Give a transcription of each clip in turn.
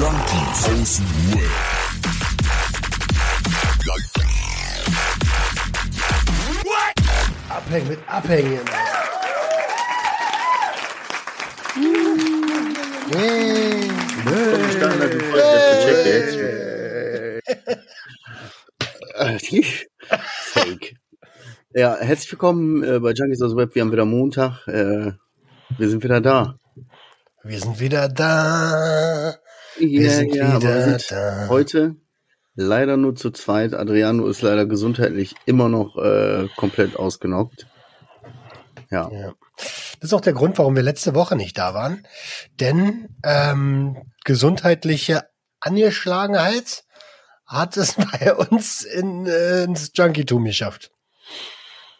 Junkies aus dem Web. Abhängen mit Abhängen. Fake. Ja, herzlich willkommen äh, bei Junkies aus Web. Wir haben wieder Montag. Äh, wir sind wieder da. Wir sind wieder da. Ja, Wir sind ja, aber wir wieder sind da. heute leider nur zu zweit. Adriano ist leider gesundheitlich immer noch äh, komplett ausgenockt. Ja. Ja. Das ist auch der Grund, warum wir letzte Woche nicht da waren. Denn ähm, gesundheitliche Angeschlagenheit hat es bei uns in, äh, ins Junkietum geschafft.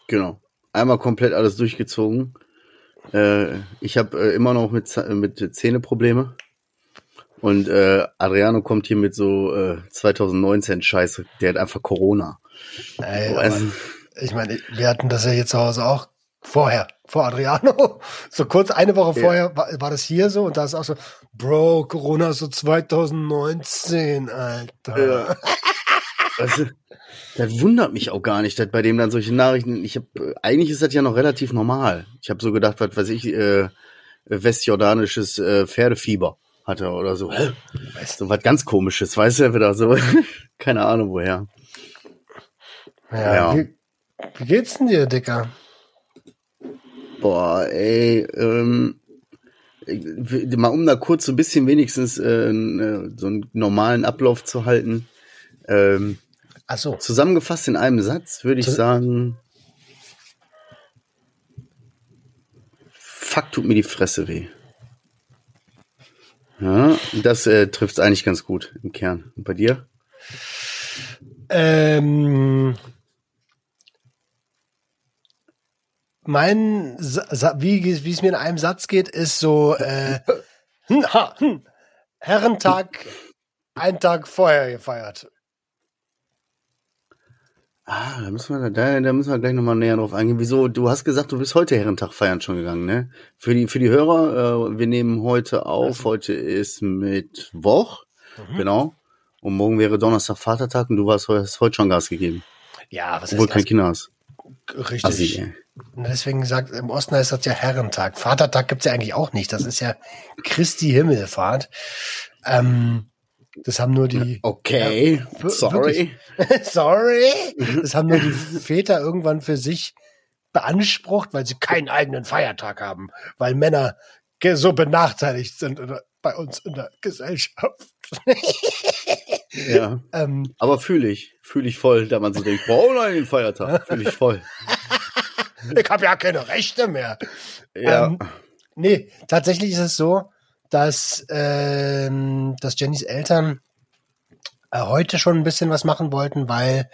Genau. Einmal komplett alles durchgezogen. Äh, ich habe äh, immer noch mit, mit Zähneprobleme. Und äh, Adriano kommt hier mit so äh, 2019 Scheiße. Der hat einfach Corona. Ey, Also- ich meine, wir hatten das ja hier zu Hause auch vorher, vor Adriano. So kurz eine Woche Ja. vorher war, war das hier so und da ist auch so, Bro, Corona ist so 2019, Alter. Ja. Also, das wundert mich auch gar nicht, dass bei dem dann solche Nachrichten. Ich habe eigentlich ist das ja noch relativ normal. Ich habe so gedacht, was weiß ich, äh, westjordanisches äh, Pferdefieber hatte oder so. So was ganz komisches, weißt du, wieder so. Keine Ahnung woher. Ja, Ja. Wie, wie geht's denn dir, Dicker? Boah, ey, ähm, mal um da kurz so ein bisschen wenigstens äh, n- so einen normalen Ablauf zu halten. Ähm, Ach so. Zusammengefasst in einem Satz würde ich Zu- sagen, fuck, tut mir die Fresse weh. Ja, das äh, trifft es eigentlich ganz gut im Kern. Und bei dir? Ähm, mein, Sa wie, es mir in einem Satz geht, ist so, äh, hm, hm, Herrentag, einen Tag vorher gefeiert. Ah, da müssen wir, da, da müssen wir gleich nochmal näher drauf eingehen. Wieso? Du hast gesagt, du bist heute Herrentag feiern schon gegangen, ne? Für die, für die Hörer, äh, wir nehmen heute auf. Heute ist Mittwoch. Genau. Und morgen wäre Donnerstag Vatertag und du warst, heu- hast heute schon Gas gegeben. Ja, was Obwohl heißt kein das? Kinder hast. Richtig. Assi, Deswegen sagt, im Osten heißt das ja Herrentag. Vatertag gibt's ja eigentlich auch nicht. Das ist ja Christi Himmelfahrt. Ähm, das haben nur die. Okay, w- sorry. Sorry. Das haben nur die Väter irgendwann für sich beansprucht, weil sie keinen eigenen Feiertag haben, weil Männer so benachteiligt sind bei uns in der Gesellschaft. Ja. ähm, Aber fühle ich, fühle ich voll, da man so denkt, oh nein, den Feiertag, fühle ich voll. ich habe ja keine Rechte mehr. Ja. Ähm, nee, tatsächlich ist es so, dass, ähm, dass Jennys Eltern äh, heute schon ein bisschen was machen wollten, weil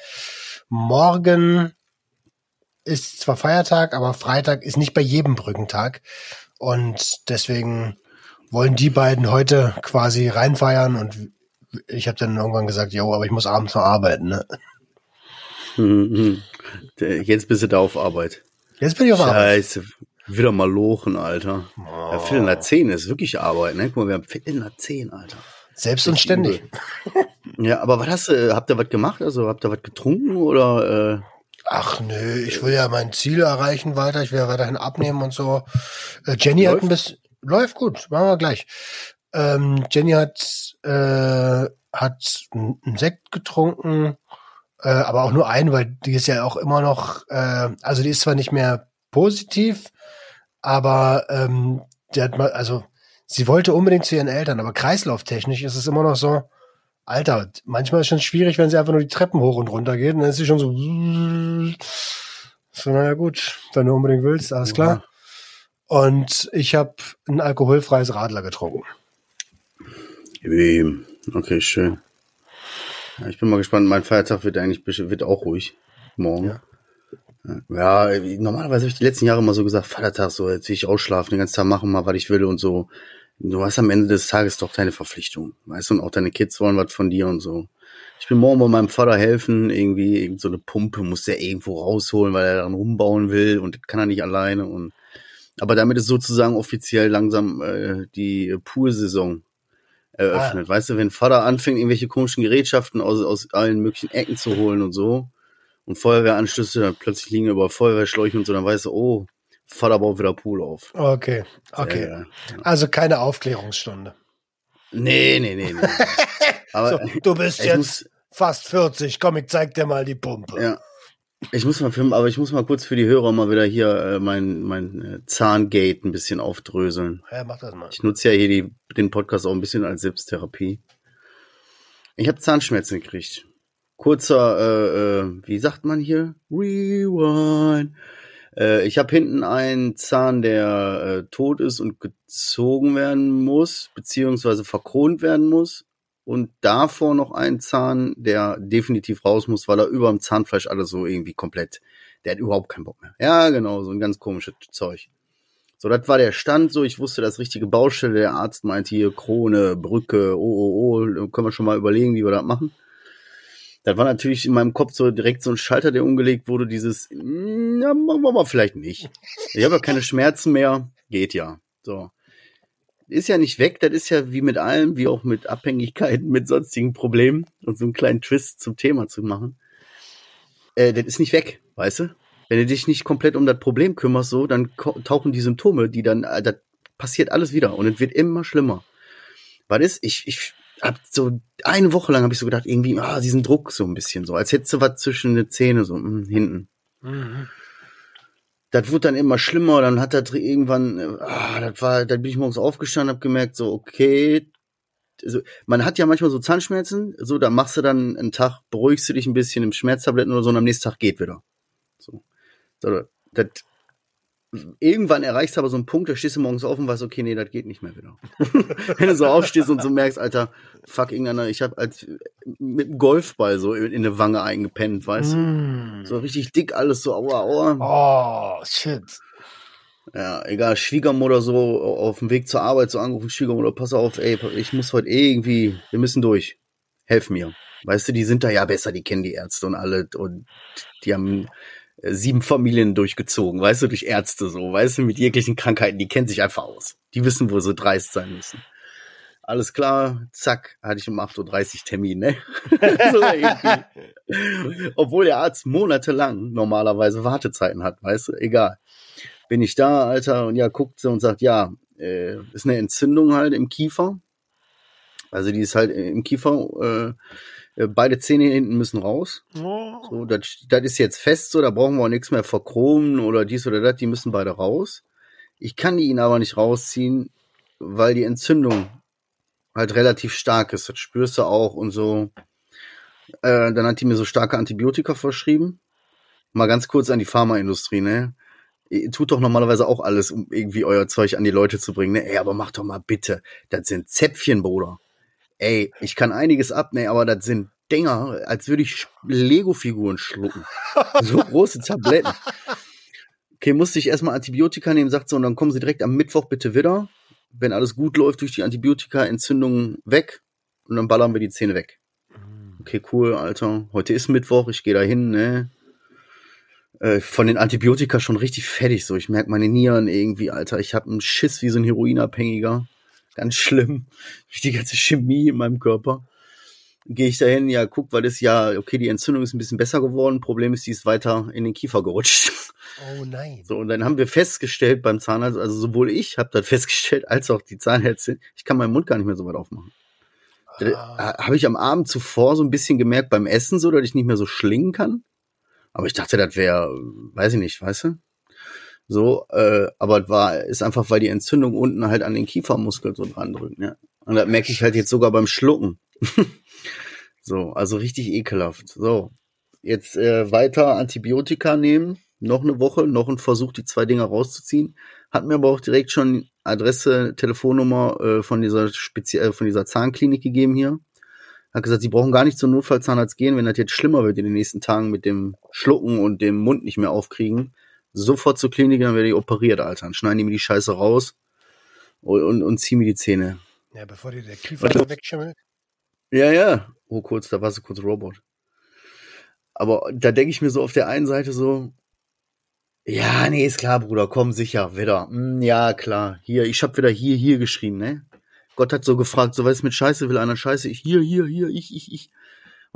morgen ist zwar Feiertag, aber Freitag ist nicht bei jedem Brückentag. Und deswegen wollen die beiden heute quasi reinfeiern und ich habe dann irgendwann gesagt, jo, aber ich muss abends noch arbeiten. Ne? Mhm. Der- Jetzt bist du da auf Arbeit. Jetzt bin ich auf Arbeit. Scheiße. Wieder mal lochen, Alter. Ja, Viertel nach zehn ist wirklich Arbeit, ne? Guck mal, wir haben Viertel nach zehn, Alter. Selbst und ständig. Ja, aber was hast du, habt ihr was gemacht? Also habt ihr was getrunken oder äh, Ach nö, ich will ja mein Ziel erreichen weiter. Ich will ja weiterhin abnehmen und so. Äh, Jenny hat Läuft? ein bisschen, läuft gut, machen wir gleich. Ähm, Jenny hat, äh, hat einen einen Sekt getrunken, äh, aber auch nur einen, weil die ist ja auch immer noch, äh, also die ist zwar nicht mehr positiv, aber ähm, die hat mal, also sie wollte unbedingt zu ihren Eltern, aber kreislauftechnisch ist es immer noch so, Alter, manchmal ist es schon schwierig, wenn sie einfach nur die Treppen hoch und runter geht, und dann ist sie schon so, so, naja gut, wenn du unbedingt willst, alles klar. Und ich habe ein alkoholfreies Radler getrunken. Okay, schön. Ja, ich bin mal gespannt. Mein Feiertag wird eigentlich wird auch ruhig morgen. Ja, ja normalerweise habe ich die letzten Jahre immer so gesagt, Vatertag, so jetzt will ich ausschlafen, den ganzen Tag machen, mal was ich will und so. Du hast am Ende des Tages doch deine Verpflichtung, weißt du, und auch deine Kids wollen was von dir und so. Ich bin morgen bei meinem Vater helfen, irgendwie irgend so eine Pumpe muss der irgendwo rausholen, weil er daran rumbauen will und das kann er nicht alleine und aber damit ist sozusagen offiziell langsam äh, die Poolsaison eröffnet. Ah. Weißt du, wenn Vater anfängt, irgendwelche komischen Gerätschaften aus, aus allen möglichen Ecken zu holen und so und Feuerwehranschlüsse, dann plötzlich liegen über Feuerwehrschläuche und so, dann weißt du, oh, Vater baut wieder Pool auf. Okay, okay. Äh, ja. Also keine Aufklärungsstunde. Nee, nee, nee, nee. Aber so, du bist jetzt muss, fast 40, komm, ich zeig dir mal die Pumpe. Ja. Ich muss mal filmen, aber ich muss mal kurz für die Hörer mal wieder hier äh, mein, mein äh, Zahngate ein bisschen aufdröseln. Ja, mach das mal. Ich nutze ja hier die, den Podcast auch ein bisschen als Selbsttherapie. Ich habe Zahnschmerzen gekriegt. Kurzer, äh, äh, wie sagt man hier? Rewind. Äh, ich habe hinten einen Zahn, der äh, tot ist und gezogen werden muss, beziehungsweise verkront werden muss. Und davor noch einen Zahn, der definitiv raus muss, weil er über dem Zahnfleisch alles so irgendwie komplett, der hat überhaupt keinen Bock mehr. Ja, genau, so ein ganz komisches Zeug. So, das war der Stand, so, ich wusste das richtige Baustelle, der Arzt meinte hier Krone, Brücke, oh, oh, oh, können wir schon mal überlegen, wie wir das machen. Das war natürlich in meinem Kopf so direkt so ein Schalter, der umgelegt wurde, dieses, ja, machen wir mal vielleicht nicht. Ich habe ja keine Schmerzen mehr, geht ja. So. Ist ja nicht weg, das ist ja wie mit allem, wie auch mit Abhängigkeiten, mit sonstigen Problemen und so einen kleinen Twist zum Thema zu machen. Äh, das ist nicht weg, weißt du? Wenn du dich nicht komplett um das Problem kümmerst, so, dann tauchen die Symptome, die dann, äh, das passiert alles wieder und es wird immer schlimmer. Was ist? Ich, ich hab so eine Woche lang habe ich so gedacht, irgendwie, ah, diesen Druck so ein bisschen so, als hättest du was zwischen den Zähne so mh, hm, hinten. Mhm. Das wurde dann immer schlimmer, dann hat das irgendwann, ah, das war, dann bin ich morgens aufgestanden, habe gemerkt, so, okay, also, man hat ja manchmal so Zahnschmerzen, so, da machst du dann einen Tag, beruhigst du dich ein bisschen im Schmerztabletten oder so und am nächsten Tag geht wieder. So. so das irgendwann erreichst du aber so einen Punkt, da stehst du morgens auf und weißt, okay, nee, das geht nicht mehr wieder. Wenn du so aufstehst und so merkst, Alter, fuck irgendeiner, ich habe als mit einem Golfball so in, in eine Wange eingepennt, weißt du? Mm. So richtig dick alles so, aua, aua. Oh, shit. Ja, egal, Schwiegermutter so auf dem Weg zur Arbeit so angerufen, Schwiegermutter, pass auf, ey, ich muss heute irgendwie, wir müssen durch. Helf mir. Weißt du, die sind da ja besser, die kennen die Ärzte und alle und die haben sieben Familien durchgezogen, weißt du, durch Ärzte so, weißt du, mit jeglichen Krankheiten, die kennen sich einfach aus. Die wissen, wo sie dreist sein müssen. Alles klar, zack, hatte ich um 8.30 Uhr Termin, ne? Obwohl der Arzt monatelang normalerweise Wartezeiten hat, weißt du, egal. Bin ich da, Alter, und ja, guckt sie und sagt, ja, äh, ist eine Entzündung halt im Kiefer. Also die ist halt im Kiefer, äh, äh, beide Zähne hinten müssen raus. Oh. So, das, das ist jetzt fest so, da brauchen wir auch nichts mehr verchromen oder dies oder das, die müssen beide raus. Ich kann die ihn aber nicht rausziehen, weil die Entzündung halt relativ stark ist. Das spürst du auch und so. Äh, dann hat die mir so starke Antibiotika verschrieben. Mal ganz kurz an die Pharmaindustrie, ne? Ihr tut doch normalerweise auch alles, um irgendwie euer Zeug an die Leute zu bringen, ne? Ey, aber mach doch mal bitte. Das sind Zäpfchen, Bruder. Ey, ich kann einiges abnehmen, aber das sind Dinger, als würde ich Lego-Figuren schlucken. So große Tabletten. Okay, musste ich erstmal Antibiotika nehmen, sagt so, und dann kommen sie direkt am Mittwoch bitte wieder. Wenn alles gut läuft, durch die Antibiotika-Entzündung weg und dann ballern wir die Zähne weg. Okay, cool, Alter. Heute ist Mittwoch, ich gehe da hin, ne? Äh, von den Antibiotika schon richtig fertig, so. Ich merke meine Nieren irgendwie, Alter. Ich habe einen Schiss wie so ein Heroinabhängiger. Ganz schlimm. Die ganze Chemie in meinem Körper. Gehe ich dahin, ja, guck, weil das ja, okay, die Entzündung ist ein bisschen besser geworden. Problem ist, die ist weiter in den Kiefer gerutscht. Oh nein. So, und dann haben wir festgestellt beim Zahnarzt, also sowohl ich habe das festgestellt, als auch die Zahnärztin, ich kann meinen Mund gar nicht mehr so weit aufmachen. Ah. Habe ich am Abend zuvor so ein bisschen gemerkt beim Essen, so dass ich nicht mehr so schlingen kann. Aber ich dachte, das wäre, weiß ich nicht, weißt du? So, äh, aber war, ist einfach, weil die Entzündung unten halt an den Kiefermuskel so dran drückt, ja. Und das merke ich halt jetzt sogar beim Schlucken. so, also richtig ekelhaft. So, jetzt äh, weiter Antibiotika nehmen, noch eine Woche, noch ein Versuch, die zwei Dinger rauszuziehen. Hat mir aber auch direkt schon Adresse, Telefonnummer äh, von dieser Spezi äh, von dieser Zahnklinik gegeben hier. Hat gesagt, sie brauchen gar nicht zum Notfallzahnarzt gehen, wenn das jetzt schlimmer wird in den nächsten Tagen mit dem Schlucken und dem Mund nicht mehr aufkriegen sofort zur Klinik, dann werde ich operiert, Alter. Dann schneiden die mir die Scheiße raus und, und, und ziehen mir die Zähne. Ja, bevor die der Kiefer wegschimmelt. Ja, ja. Oh, kurz, da war so kurz Robot. Aber da denke ich mir so auf der einen Seite so, ja, nee, ist klar, Bruder, komm sicher, wieder. Hm, ja, klar. Hier, ich hab wieder hier, hier geschrien, ne? Gott hat so gefragt, so was mit Scheiße, will einer Scheiße? Ich, hier, hier, hier, ich, ich, ich.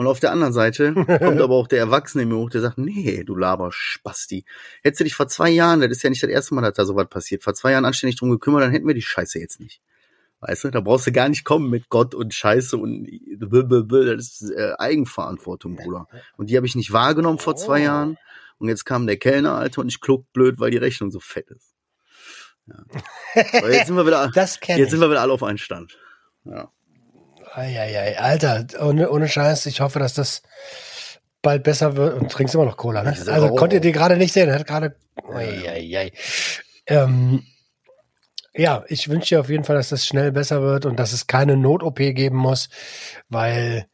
Und auf der anderen Seite kommt aber auch der Erwachsene mir hoch, der sagt, nee, du laber Spasti. Hättest du dich vor zwei Jahren, das ist ja nicht das erste Mal, dass da sowas passiert, vor zwei Jahren anständig drum gekümmert, dann hätten wir die Scheiße jetzt nicht. Weißt du, da brauchst du gar nicht kommen mit Gott und Scheiße und das ist äh, Eigenverantwortung, Bruder. Und die habe ich nicht wahrgenommen vor zwei Oh. Jahren. Und jetzt kam der Kellner, Alter, und ich kluck blöd, weil die Rechnung so fett ist. Ja. Aber jetzt sind wir wieder, jetzt sind wir wieder alle auf einen Stand. Ja. Eieiei, Alter, ohne, ohne Scheiß, ich hoffe, dass das bald besser wird. Und trinkst immer noch Cola, ne? Also auch. konntet ihr gerade nicht sehen, er hat gerade. Eieiei. Ähm, ja, ich wünsche dir auf jeden Fall, dass das schnell besser wird und dass es keine Not-OP geben muss, weil,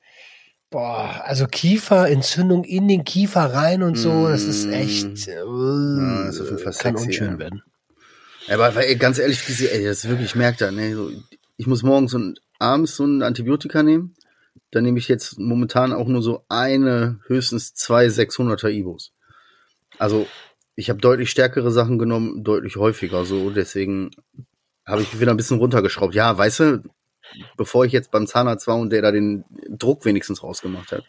boah, also Kieferentzündung in den Kiefer rein und so, das ist echt, äh, Mm. ist auf jeden Fall kann sexy, unschön ja. werden. Aber ey, ganz ehrlich, ey, das ist wirklich, ich merke da, ne, so, ich muss morgens und abends so ein Antibiotika nehmen. Dann nehme ich jetzt momentan auch nur so eine, höchstens zwei 600er Ibos. Also, ich habe deutlich stärkere Sachen genommen, deutlich häufiger so, deswegen habe ich wieder ein bisschen runtergeschraubt. Ja, weißt du, bevor ich jetzt beim Zahnarzt war und der da den Druck wenigstens rausgemacht hat,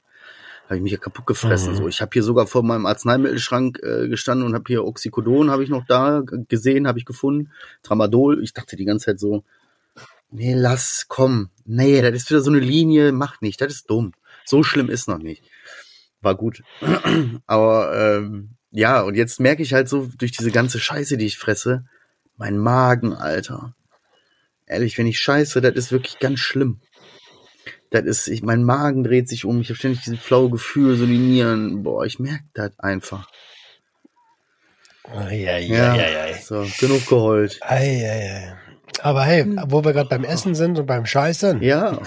habe ich mich ja kaputt gefressen. Mhm. So, ich habe hier sogar vor meinem Arzneimittelschrank äh, gestanden und habe hier Oxycodon habe ich noch da gesehen, habe ich gefunden, Tramadol. Ich dachte die ganze Zeit so, nee, lass, komm, nee, das ist wieder so eine Linie, mach nicht, das ist dumm. So schlimm ist noch nicht. War gut, aber ähm, ja, und jetzt merke ich halt so durch diese ganze Scheiße, die ich fresse, mein Magen, Alter. Ehrlich, wenn ich scheiße, das ist wirklich ganz schlimm. Das ist, ich, mein Magen dreht sich um, ich habe ständig dieses flaue Gefühl, so die Nieren. Boah, ich merke das einfach. Eieiei. So, genug geheult. Eieiei. Aber hey, wo wir gerade beim Essen sind und beim Scheißen, Ja,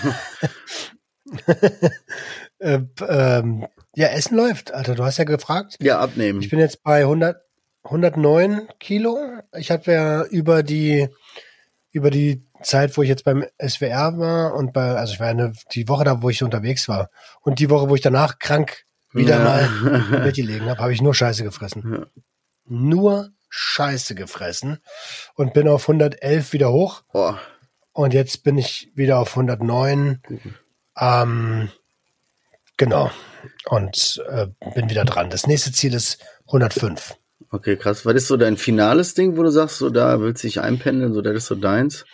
äh, ähm, ja, Essen läuft. Alter, du hast ja gefragt. ja, abnehmen. Ich bin jetzt bei 100, 109 Kilo. Ich habe ja über die über die Zeit, wo ich jetzt beim SWR war und bei, also ich war eine, die Woche da, wo ich unterwegs war und die Woche, wo ich danach krank wieder Ja. mal im Bett gelegen habe, habe ich nur Scheiße gefressen. Ja. Nur Scheiße gefressen und bin auf 111 wieder hoch Boah, und jetzt bin ich wieder auf 109. Ähm, genau. Und äh, bin wieder dran. Das nächste Ziel ist 105. okay, krass. Was ist so dein finales Ding, wo du sagst, so da willst du dich einpendeln, so das ist so deins?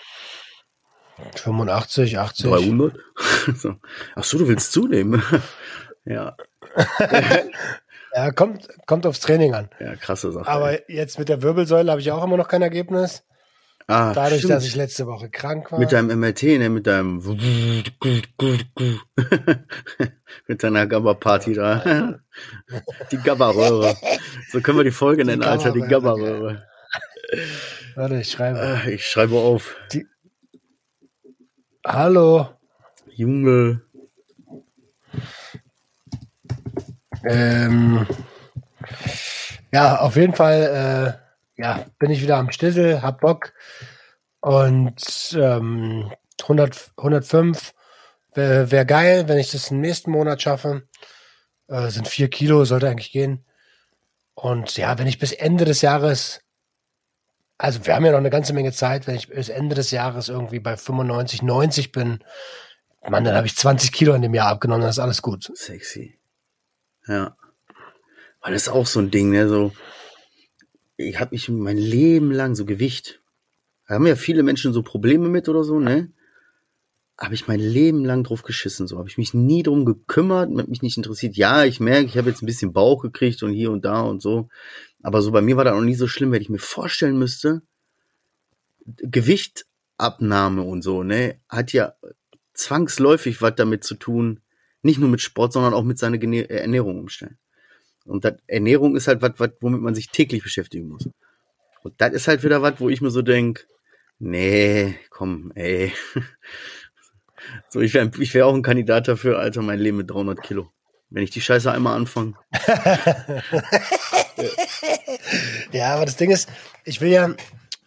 85, 80. 300? so. Ach so, du willst zunehmen. ja, Ja, kommt, kommt aufs Training an. ja, krasse Sache. Aber jetzt mit der Wirbelsäule habe ich auch immer noch kein Ergebnis. ah, Dadurch, stimmt. dass ich letzte Woche krank war. Mit deinem MRT, ne, mit deinem mit deiner Gabba-Party da. Die Gabba-Röhre. So können wir die Folge nennen, Alter, die Gabba-Röhre. Warte, ich schreibe. Ah, Ich schreibe auf. Hallo. Junge. Ähm, ja, auf jeden Fall äh, ja, bin ich wieder am Stissel, hab Bock. Und ähm, 100, 105 wäre wär geil, wenn ich das im nächsten Monat schaffe. Äh, sind vier Kilo, sollte eigentlich gehen. Und ja, wenn ich bis Ende des Jahres, also wir haben ja noch eine ganze Menge Zeit, wenn ich bis Ende des Jahres irgendwie bei 95, 90 bin, Mann, dann habe ich 20 Kilo in dem Jahr abgenommen, dann ist alles gut. Sexy. Ja. Weil das ist auch so ein Ding, ne, so. Ich habe mich mein Leben lang so Gewicht. Da haben ja viele Menschen so Probleme mit oder so, ne? Habe ich mein Leben lang drauf geschissen, so. Habe ich mich nie drum gekümmert, mich nicht interessiert. Ja, ich merke, ich habe jetzt ein bisschen Bauch gekriegt und hier und da und so. Aber so bei mir war das noch nie so schlimm, wenn ich mir vorstellen müsste, Gewichtabnahme und so, ne, hat ja zwangsläufig was damit zu tun, nicht nur mit Sport, sondern auch mit seiner äh, Ernährung umstellen. Und dat, Ernährung ist halt was, womit man sich täglich beschäftigen muss. Und das ist halt wieder was, wo ich mir so denk, nee, komm, ey. So, ich wäre ich wär auch ein Kandidat dafür, Alter, mein Leben mit 300 Kilo. Wenn ich die Scheiße einmal anfange. Ja, aber das Ding ist, ich will ja,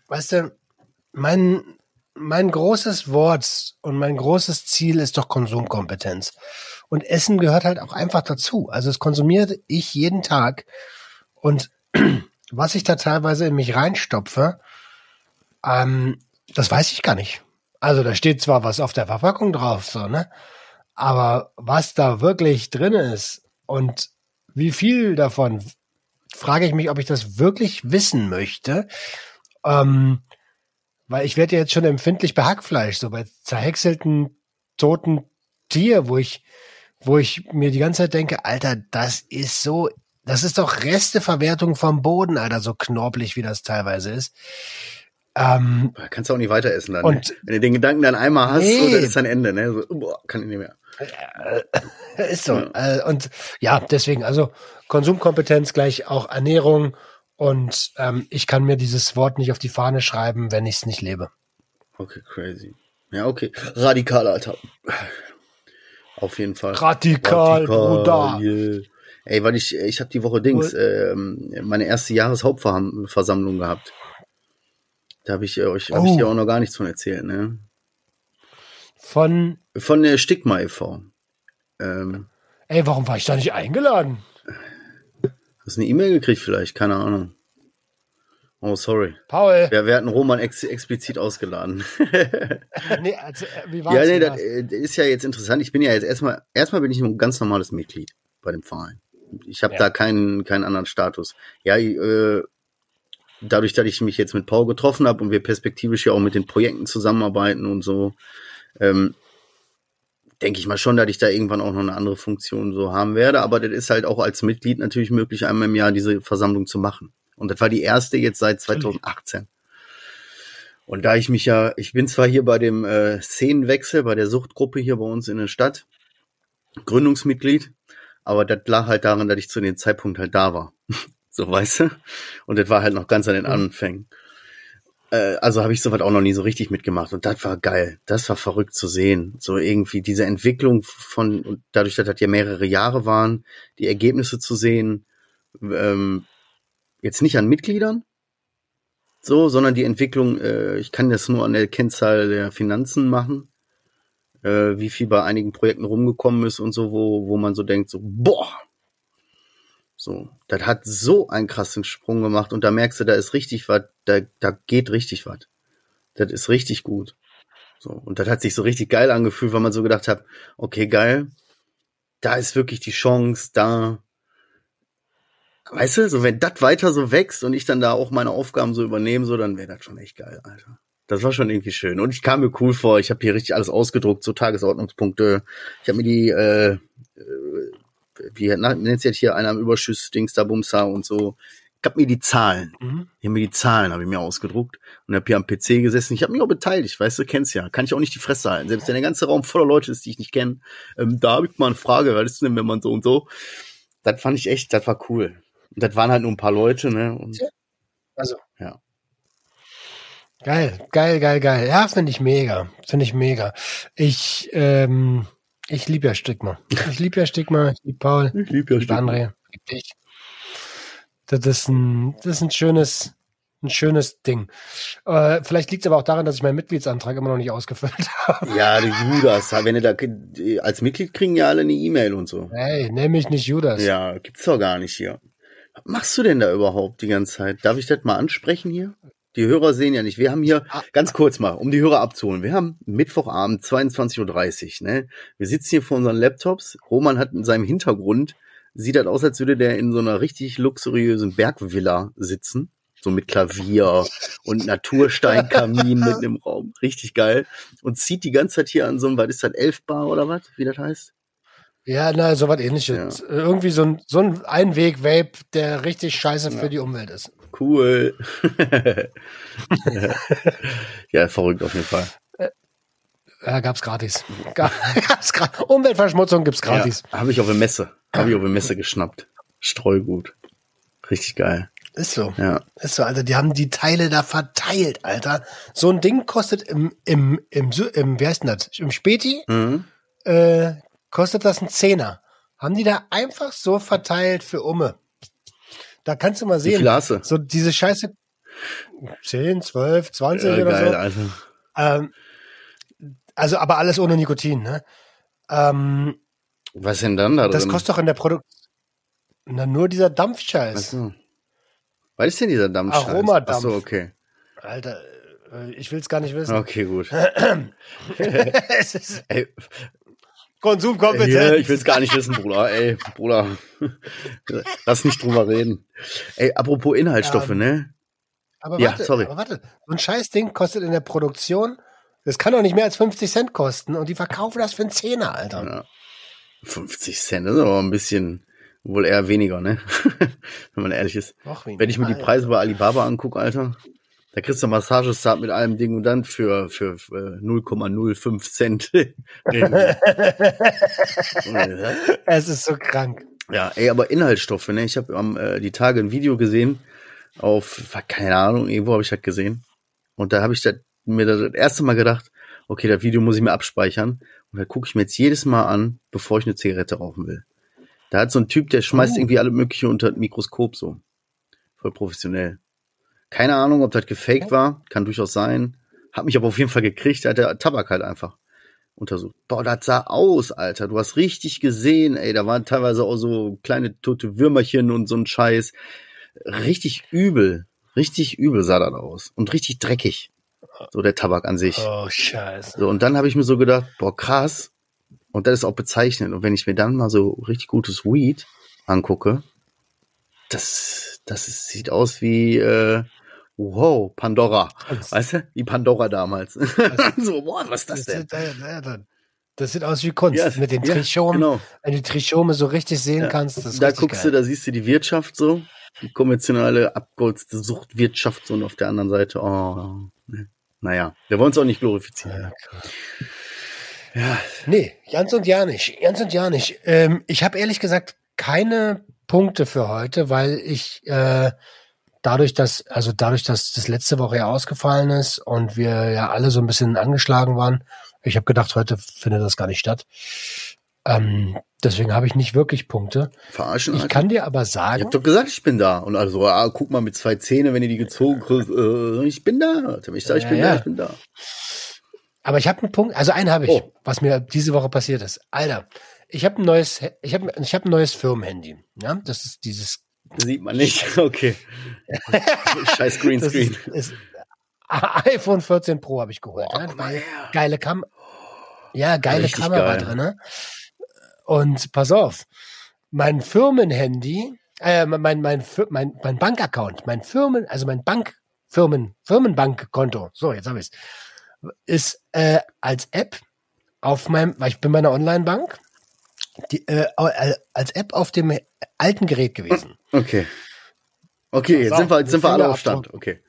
weißt du, mein, mein großes Wort und mein großes Ziel ist doch Konsumkompetenz. Und Essen gehört halt auch einfach dazu. Also es konsumiert ich jeden Tag. Und was ich da teilweise in mich reinstopfe, ähm, das weiß ich gar nicht. Also da steht zwar was auf der Verpackung drauf, so, ne? Aber was da wirklich drin ist und wie viel davon, frage ich mich, ob ich das wirklich wissen möchte. Ähm, weil ich werde ja jetzt schon empfindlich bei Hackfleisch, so bei zerhäckselten, toten Tier, wo ich, wo ich mir die ganze Zeit denke, Alter, das ist so, das ist doch Resteverwertung vom Boden, Alter, so knorblich, wie das teilweise ist. Ähm, Kannst du auch nicht weiter essen dann. Und- ne? Wenn du den Gedanken dann einmal hast, Nee. so, dann ist ein Ende, ne? So, boah, kann ich nicht mehr. Ist so. Äh, und ja, deswegen, also Konsumkompetenz gleich auch Ernährung und ähm, ich kann mir dieses Wort nicht auf die Fahne schreiben, wenn ich es nicht lebe. Okay, crazy. Ja, okay. Radikal, Alter. Auf jeden Fall. Radikal, Bruder. yeah. Ey, weil ich, ich habe die Woche Dings, ähm, meine erste Jahreshauptversammlung gehabt. Da habe ich äh, euch, hab ich Oh. dir auch noch gar nichts von erzählt, ne? Von, Von der Stigma e.V. Ähm, ey, warum war ich da nicht eingeladen? hast du eine E-Mail gekriegt vielleicht? Keine Ahnung. Oh, sorry. Paul, Ja, wir hatten Roman ex explizit ausgeladen. nee, also, äh, wie war's? ja, nee, das war's? äh, ist ja jetzt interessant. Ich bin ja jetzt erstmal, erstmal bin ich ein ganz normales Mitglied bei dem Verein. Ich habe Ja. da keinen, keinen anderen Status. Ja, äh, dadurch, dass ich mich jetzt mit Paul getroffen habe und wir perspektivisch ja auch mit den Projekten zusammenarbeiten und so, ähm, denke ich mal schon, dass ich da irgendwann auch noch eine andere Funktion so haben werde. Aber das ist halt auch als Mitglied natürlich möglich, einmal im Jahr diese Versammlung zu machen. Und das war die erste jetzt seit 2018. Und da ich mich ja, ich bin zwar hier bei dem äh, Szenenwechsel, bei der Suchtgruppe hier bei uns in der Stadt, Gründungsmitglied, aber das lag halt daran, dass ich zu dem Zeitpunkt halt da war. so, weißt du? Und das war halt noch ganz an den Mhm. Anfängen. Äh, also habe ich sowas auch noch nie so richtig mitgemacht. Und das war geil. Das war verrückt zu sehen. So irgendwie diese Entwicklung von, und dadurch, dass das ja mehrere Jahre waren, die Ergebnisse zu sehen, ähm, jetzt nicht an Mitgliedern, so, sondern die Entwicklung, äh, ich kann das nur an der Kennzahl der Finanzen machen, äh, wie viel bei einigen Projekten rumgekommen ist und so, wo, wo man so denkt, so, boah, so, das hat so einen krassen Sprung gemacht und da merkst du, da ist richtig was, da, da geht richtig was. Das ist richtig gut. So, und das hat sich so richtig geil angefühlt, weil man so gedacht hat, okay, geil, da ist wirklich die Chance, da, weißt du, so wenn das weiter so wächst und ich dann da auch meine Aufgaben so übernehme, so, dann wäre das schon echt geil, Alter. Das war schon irgendwie schön. Und ich kam mir cool vor. Ich habe hier richtig alles ausgedruckt, so Tagesordnungspunkte. Ich habe mir die, äh, äh, wie nennt jetzt hier einer am Überschuss, Dings da, Bumsa und so. Ich habe mir die Zahlen, Mhm. ich hab mir die Zahlen habe ich mir ausgedruckt und habe hier am PC gesessen. Ich habe mich auch beteiligt, weißt du, kennst ja. Kann ich auch nicht die Fresse halten. Selbst wenn der ganze Raum voller Leute ist, die ich nicht kenne. Ähm, da habe ich mal eine Frage, was ist denn, wenn man so und so. Das fand ich echt, das war cool. Und das waren halt nur ein paar Leute, ne? Und Also. Ja. Geil, geil, geil, geil. Ja, finde ich mega. Finde ich mega. Ich, ähm, ich liebe ja Stigma. Ich liebe ja Stigma. Ich liebe Paul. ich liebe ja Ich liebe André. Ich liebe dich. Das ist ein, das ist ein schönes, ein schönes Ding. Äh, vielleicht liegt es aber auch daran, dass ich meinen Mitgliedsantrag immer noch nicht ausgefüllt habe. Ja, die Judas, wenn du da als Mitglied kriegen ja alle eine E-Mail und so. Hey, nenn mich nicht Judas. Ja, gibt's doch gar nicht hier. Was machst du denn da überhaupt die ganze Zeit? Darf ich das mal ansprechen hier? Die Hörer sehen ja nicht. Wir haben hier, ganz kurz mal, um die Hörer abzuholen. Wir haben Mittwochabend 22.30 Uhr, ne? Wir sitzen hier vor unseren Laptops. Roman hat in seinem Hintergrund, sieht das aus, als würde der in so einer richtig luxuriösen Bergvilla sitzen. So mit Klavier und Natursteinkamin mitten im Raum. Richtig geil. Und zieht die ganze Zeit hier an so einem, was ist das, Elfbar oder was? Wie das heißt? Ja, na, so was ähnliches. Irgendwie so ein, so ein Einweg-Vape, der richtig scheiße für die Umwelt ist. Cool. ja, verrückt auf jeden Fall. Ja, gab's gratis. Gab- Gab's gratis. Umweltverschmutzung gibt's gratis. Ja, habe ich auf der Messe. Habe ich auf der Messe geschnappt. Streugut. Richtig geil. Ist so. Ja. Ist so, Alter. Die haben die Teile da verteilt, Alter. So ein Ding kostet im, im, im, Sü- im wie heißt denn das? Im Späti, Mhm. äh, kostet das ein Zehner. Haben die da einfach so verteilt für Umme. Da kannst du mal sehen. du? So diese Scheiße. 10, 12, 20 Ja, oder geil, so. Alter. Ähm, also, aber alles ohne Nikotin, ne? Ähm, Was ist denn dann da das drin? kostet doch in der Produktion. Na, nur dieser Dampfscheiß. Achso. Was ist denn dieser Dampfscheiß? Aromadampf. Achso, okay. Alter, Äh, Ich will es gar nicht wissen. Okay, gut. es ist Ey, Konsumkompetenz. hier, ich will es gar nicht wissen, Bruder. Ey, Bruder. Lass nicht drüber reden. Ey, apropos Inhaltsstoffe, Ähm, ne? aber Ja, warte, sorry. aber warte, so ein Scheißding kostet in der Produktion, das kann doch nicht mehr als 50 Cent kosten und die verkaufen das für einen Zehner, Alter. Ja. 50 Cent, das ist aber ein bisschen, wohl eher weniger, ne? Wenn man ehrlich ist. Noch weniger. Wenn ich mir die. Preise bei Alibaba angucke, Alter, da kriegst du Massagestab mit allem Ding und dann für, für, äh, 0,05 Cent. Es ist so krank. ja, ey, aber Inhaltsstoffe, ne? Ich habe am äh, die Tage ein Video gesehen auf, keine Ahnung, irgendwo habe ich das gesehen. Und da habe ich das, mir das, das erste Mal gedacht, okay, das Video muss ich mir abspeichern. Und da gucke ich mir jetzt jedes Mal an, bevor ich eine Zigarette rauchen will. Da hat so ein Typ, der schmeißt Oh. irgendwie alle mögliche unter das Mikroskop so. Voll professionell. Keine Ahnung, ob das gefaked war, kann durchaus sein. Hat mich aber auf jeden Fall gekriegt, da hat der Tabak halt einfach untersucht. Boah, das sah aus, Alter. Du hast richtig gesehen, ey, da waren teilweise auch so kleine tote Würmerchen und so ein Scheiß. Richtig übel. Richtig übel sah das aus. Und richtig dreckig. So der Tabak an sich. Oh, scheiße. So, und dann habe ich mir so gedacht, boah, krass. Und das ist auch bezeichnend. Und wenn ich mir dann mal so richtig gutes Weed angucke, das, das ist, sieht aus wie, äh, wow, Pandora. Weißt du? Wie Pandora damals. so, boah, was ist das Das, denn? sieht, äh, das sieht aus wie Kunst. Ja, Mit den ja, Trichomen. genau. Wenn du die Trichome so richtig sehen kannst, das ist da guckst geil. du, da siehst du die Wirtschaft so, die konventionelle, abgeholzte Suchtwirtschaft so und auf der anderen Seite, oh, ne. naja, wir wollen es auch nicht glorifizieren. Ja. Ja, Nee, ganz und ja nicht. Ganz und ja nicht. Ähm, ich habe ehrlich gesagt keine Punkte für heute, weil ich äh, dadurch, dass, also dadurch, dass das letzte Woche ja ausgefallen ist und wir ja alle so ein bisschen angeschlagen waren, ich habe gedacht, heute findet das gar nicht statt. Ähm, deswegen habe ich nicht wirklich Punkte. verarschen, Ich Alter. kann dir aber Ich sagen, hab doch gesagt, ich bin da. Und also, ah, guck mal mit zwei Zähne, wenn ihr die gezogen kriegt, äh, ich bin da. Ich sage, ich Ja, bin ja. da, ich bin da. aber ich habe einen Punkt, also einen habe ich, Oh. was mir diese Woche passiert ist. Alter, ich habe ein neues, ich habe ich hab ein neues Firmenhandy. Ja, das ist dieses Sieht man nicht. Okay. Scheiß Greenscreen. ist, ist iPhone 14 Pro habe ich geholt. Boah, ne? Geile, Kam ja, geile Richtig Kamera geil. drin. Ne? Und pass auf, mein Firmenhandy, äh, mein, mein, Fir- mein, mein Bankaccount, mein Firmen, also mein Bank, Firmen, Firmenbankkonto, so, jetzt habe ich's, ist äh, als App auf meinem, weil ich bin bei einer Online-Bank, die, äh, als App auf dem alten Gerät gewesen. Okay. Okay, jetzt sind wir, jetzt sind wir alle auf. Stand. Okay.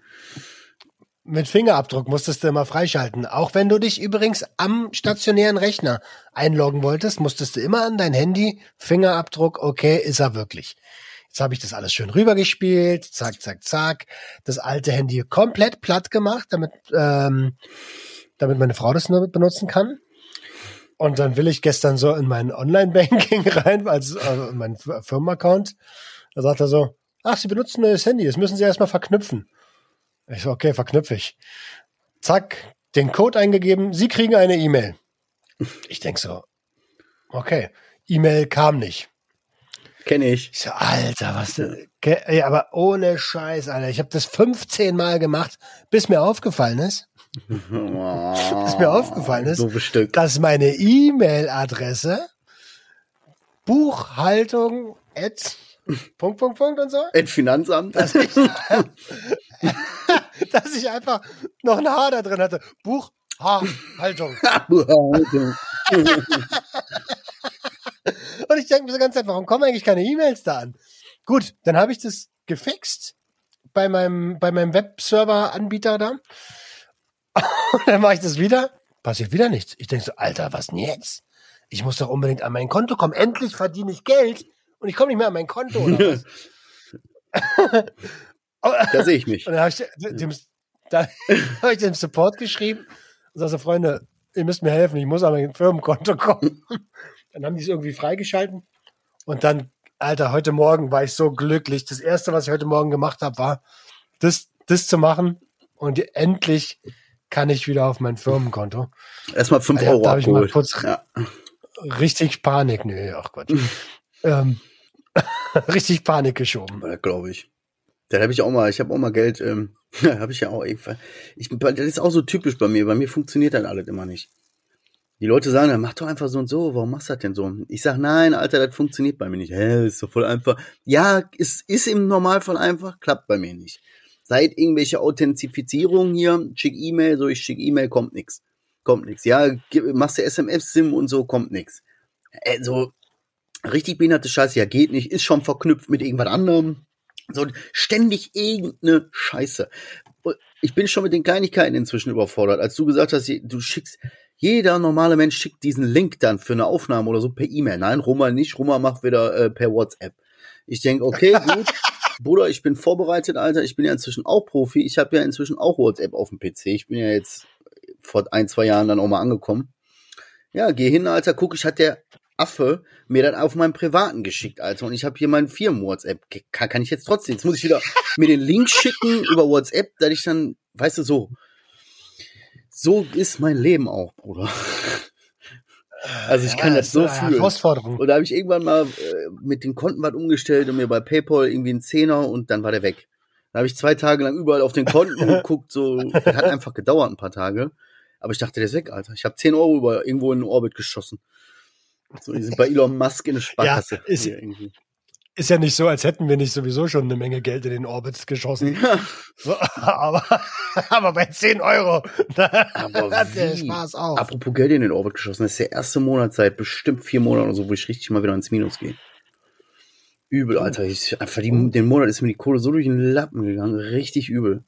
Mit Fingerabdruck musstest du immer freischalten. Auch wenn du dich übrigens am stationären Rechner einloggen wolltest, musstest du immer an dein Handy Fingerabdruck, okay, ist er wirklich. Jetzt habe ich das alles schön rübergespielt, zack, zack, zack. Das alte Handy komplett platt gemacht, damit, ähm, damit meine Frau das nur benutzen kann. Und dann will ich gestern so in mein Online-Banking rein, also, also in meinen Firmenaccount. Da sagt er so, ach, Sie benutzen ein neues Handy, das müssen Sie erstmal verknüpfen. Ich so, okay, verknüpfe ich. Zack, den Code eingegeben, Sie kriegen eine E-Mail. Ich denk so, okay, E-Mail kam nicht. Kenne ich. Ich so, Alter, was denn? Ey, aber ohne Scheiß, Alter. Ich habe das 15 Mal gemacht, bis mir aufgefallen ist, Was mir aufgefallen ist, dass meine E-Mail-Adresse Buchhaltung at Punkt, Punkt, Punkt und so, Ed Finanzamt. dass ich, dass ich einfach noch ein H da drin hatte. Buchhaltung. Und ich denke mir so ganz einfach, warum kommen eigentlich keine E-Mails da an? Gut, dann habe ich das gefixt bei meinem, bei meinem Webserver-Anbieter da. Und dann mache ich das wieder, passiert wieder nichts. Ich denke so, Alter, was denn jetzt? Ich muss doch unbedingt an mein Konto kommen. Endlich verdiene ich Geld und ich komme nicht mehr an mein Konto. Oder was? da sehe ich mich. Und dann habe ich, dem, da hab ich dem Support geschrieben und sag so, Freunde, ihr müsst mir helfen, ich muss an mein Firmenkonto kommen. Dann haben die es irgendwie freigeschalten. Und dann, Alter, heute Morgen war ich so glücklich. Das erste, was ich heute Morgen gemacht habe, war, das, das zu machen. Und endlich kann ich wieder auf mein Firmenkonto. Erstmal 5 Ja, Euro da hab ich mal abgeholt. kurz- ja. Richtig Panik. Nö, ach Gott. ähm, richtig Panik geschoben. Ja, glaube ich. Da habe ich auch mal, ich habe auch mal Geld, ähm, habe ich ja auch irgendwann. Ich, das ist auch so typisch bei mir. Bei mir funktioniert dann alles immer nicht. Die Leute sagen dann, mach doch einfach so und so, warum machst du das denn so? Ich sag, nein, Alter, das funktioniert bei mir nicht. Hä, ist doch voll einfach. Ja, es ist im Normalfall einfach, klappt bei mir nicht. Seit irgendwelche Authentifizierungen hier, schick E-Mail, so ich schick E-Mail, kommt nix. Kommt nix. Ja, machst du SMS-Sim und so, kommt nix. Also, richtig behinderte Scheiße, ja, geht nicht, ist schon verknüpft mit irgendwas anderem. So, ständig irgendeine Scheiße. Ich bin schon mit den Kleinigkeiten inzwischen überfordert. Als du gesagt hast, du schickst, jeder normale Mensch schickt diesen Link dann für eine Aufnahme oder so per E-Mail. Nein, Roma nicht. Roma macht wieder äh, per WhatsApp. Ich denke, okay, gut. Bruder, ich bin vorbereitet, Alter. Ich bin ja inzwischen auch Profi. Ich habe ja inzwischen auch WhatsApp auf dem PC. Ich bin ja jetzt vor ein, zwei Jahren dann auch mal angekommen. Ja, geh hin, Alter, guck, ich hat der Affe mir dann auf meinen privaten geschickt, Alter. Und ich habe hier meinen Firmen-WhatsApp. Kann, kann ich jetzt trotzdem. Jetzt muss ich wieder mir den Link schicken über WhatsApp, dass ich dann, weißt du, so. So ist mein Leben auch, Bruder. Also ich ja, kann das, das so fühlen. Herausforderung. Und da habe ich irgendwann mal äh, mit den Konten was umgestellt und mir bei PayPal irgendwie einen Zehner und dann war der weg. Da habe ich zwei Tage lang überall auf den Konten geguckt, so das hat einfach gedauert ein paar Tage. Aber ich dachte, der ist weg, Alter. Ich habe 10 Euro über irgendwo in den Orbit geschossen. So, die sind bei Elon Musk in der Sparkasse. Ja, ist, ist ja nicht so, als hätten wir nicht sowieso schon eine Menge Geld in den Orbit geschossen. Ja. So, aber, aber bei 10 Euro, da aber hat der Spaß auch. Apropos Geld in den Orbit geschossen, das ist der erste Monat seit bestimmt vier Monaten oder so, wo ich richtig mal wieder ins Minus gehe. Übel, oh. Alter. Ich, einfach die, den Monat ist mir die Kohle so durch den Lappen gegangen. Richtig übel.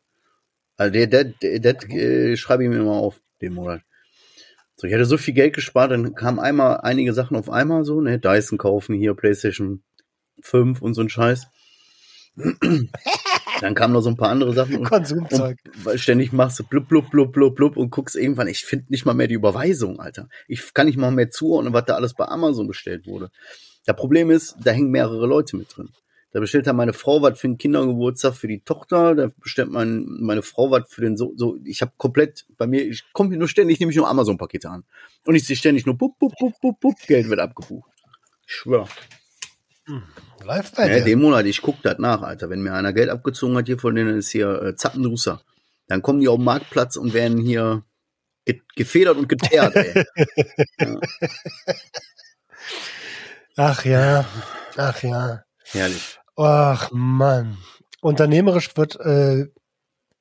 Also der, der, der, der äh, schreibe ich mir immer auf, den Monat. So, ich hatte so viel Geld gespart, dann kamen einmal einige Sachen auf einmal so, ne, Dyson kaufen, hier PlayStation 5 und so ein Scheiß. dann kamen noch so ein paar andere Sachen. Und, Konsumzeug. Und ständig machst du blub, blub, blub, blub, blub und guckst irgendwann, ich finde nicht mal mehr die Überweisung, Alter. Ich kann nicht mal mehr zuordnen, was da alles bei Amazon bestellt wurde. Das Problem ist, da hängen mehrere Leute mit drin. Da bestellt dann meine Frau was für den Kindergeburtstag für die Tochter, da bestellt mein, meine Frau was für den so, so ich habe komplett bei mir, ich komme nur ständig, nehme ich nur Amazon-Pakete an. Und ich sehe ständig nur bup, bup, bup, bup, bup, Geld wird abgebucht. Ich schwör. Hm. Läuft bei ja, dir. den Monat, ich guck das nach, Alter. Wenn mir einer Geld abgezogen hat hier von denen, ist hier äh, Zappendusser. Dann kommen die auf den Marktplatz und werden hier ge gefedert und geteert, ey. ja. Ach ja, ach ja. Herrlich. Ach Mann. Unternehmerisch wird, äh,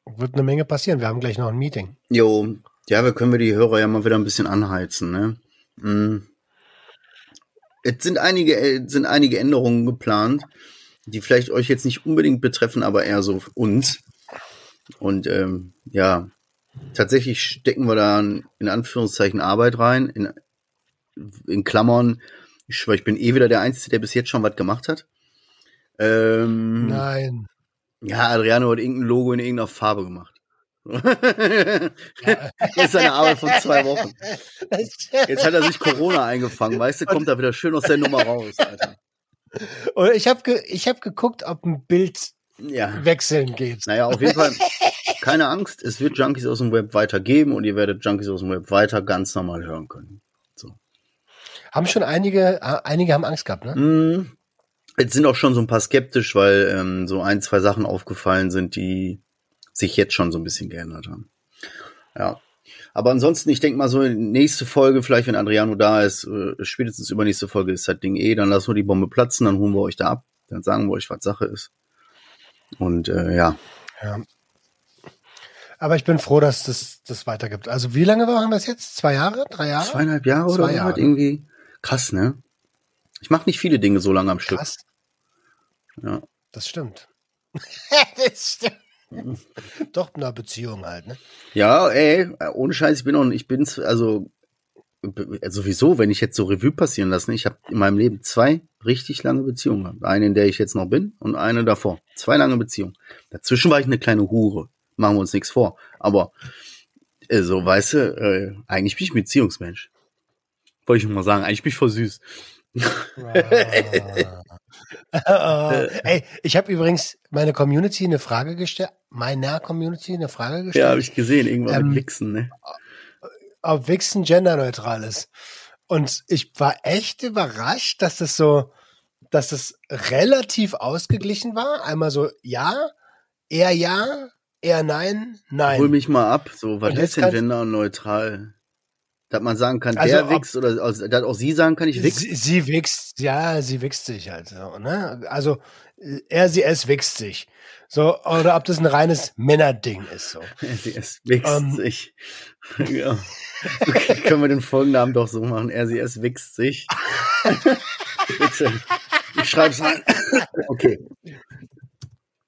wird eine Menge passieren. Wir haben gleich noch ein Meeting. Jo, ja, wir können wir die Hörer ja mal wieder ein bisschen anheizen, ne? Mhm. Es sind einige, äh, sind einige Änderungen geplant, die vielleicht euch jetzt nicht unbedingt betreffen, aber eher so uns. Und ähm, ja, tatsächlich stecken wir da in Anführungszeichen Arbeit rein, in, in Klammern. Ich ich bin eh wieder der Einzige, der bis jetzt schon was gemacht hat. Ähm, Nein. Ja, Adriano hat irgendein Logo in irgendeiner Farbe gemacht. Das ist eine Arbeit von zwei Wochen. Jetzt hat er sich Corona eingefangen, weißt du, kommt da wieder schön aus der Nummer raus, Alter. Und ich habe ge ich hab geguckt, ob ein Bild ja. wechseln geht. Naja, auf jeden Fall, keine Angst, es wird Junkies aus dem Web weitergeben und ihr werdet Junkies aus dem Web weiter ganz normal hören können. So. Haben schon einige, einige haben Angst gehabt, ne? Mm, Jetzt sind auch schon so ein paar skeptisch, weil ähm, so ein, zwei Sachen aufgefallen sind, die sich jetzt schon so ein bisschen geändert haben. Ja. Aber ansonsten, ich denke mal so, nächste Folge, vielleicht wenn Adriano da ist, äh, spätestens übernächste Folge ist das Ding eh, dann lassen wir die Bombe platzen, dann holen wir euch da ab, dann sagen wir euch, was Sache ist. Und äh, ja. Ja. Aber ich bin froh, dass das, das weitergibt. Also wie lange waren das jetzt? Zwei Jahre? Drei Jahre? Zweieinhalb Jahre Zwei oder Jahre. irgendwie. Krass, ne? Ich mache nicht viele Dinge so lange am Stück. Krass. Ja. Das stimmt. das stimmt. Doch in einer Beziehung halt, ne? Ja, ey, ohne Scheiß, ich bin auch, ich bin's, also sowieso, wenn ich jetzt so Revue passieren lasse, ne, ich habe in meinem Leben zwei richtig lange Beziehungen gehabt. Eine, in der ich jetzt noch bin und eine davor. Zwei lange Beziehungen. Dazwischen war ich eine kleine Hure. Machen wir uns nichts vor. Aber äh, so, weißt du, äh, eigentlich bin ich Beziehungsmensch. Wollte ich mal sagen, eigentlich bin ich voll süß. Ah. Ey, ich habe übrigens meine Community eine Frage gestellt, meiner Community eine Frage gestellt. Ja, habe ich gesehen, irgendwann ähm, mit Wichsen, ne? Ob Wichsen genderneutral ist. Und ich war echt überrascht, dass das so, dass das relativ ausgeglichen war. Einmal so, ja, eher ja, eher nein, nein. Hol mich mal ab. So, was ist denn genderneutral? Dass man sagen kann, Also der wächst oder also, dass auch sie sagen kann, ich wichs. Sie, sie wächst, ja, sie wächst sich halt so, ne? Also er, sie, es wächst sich. So, oder ob das ein reines Männerding ist. So. Sie es wächst Ähm. sich. ja. Okay, können wir den Folgennamen doch so machen. RCS wächst sich. Bitte. Ich schreib's rein. okay.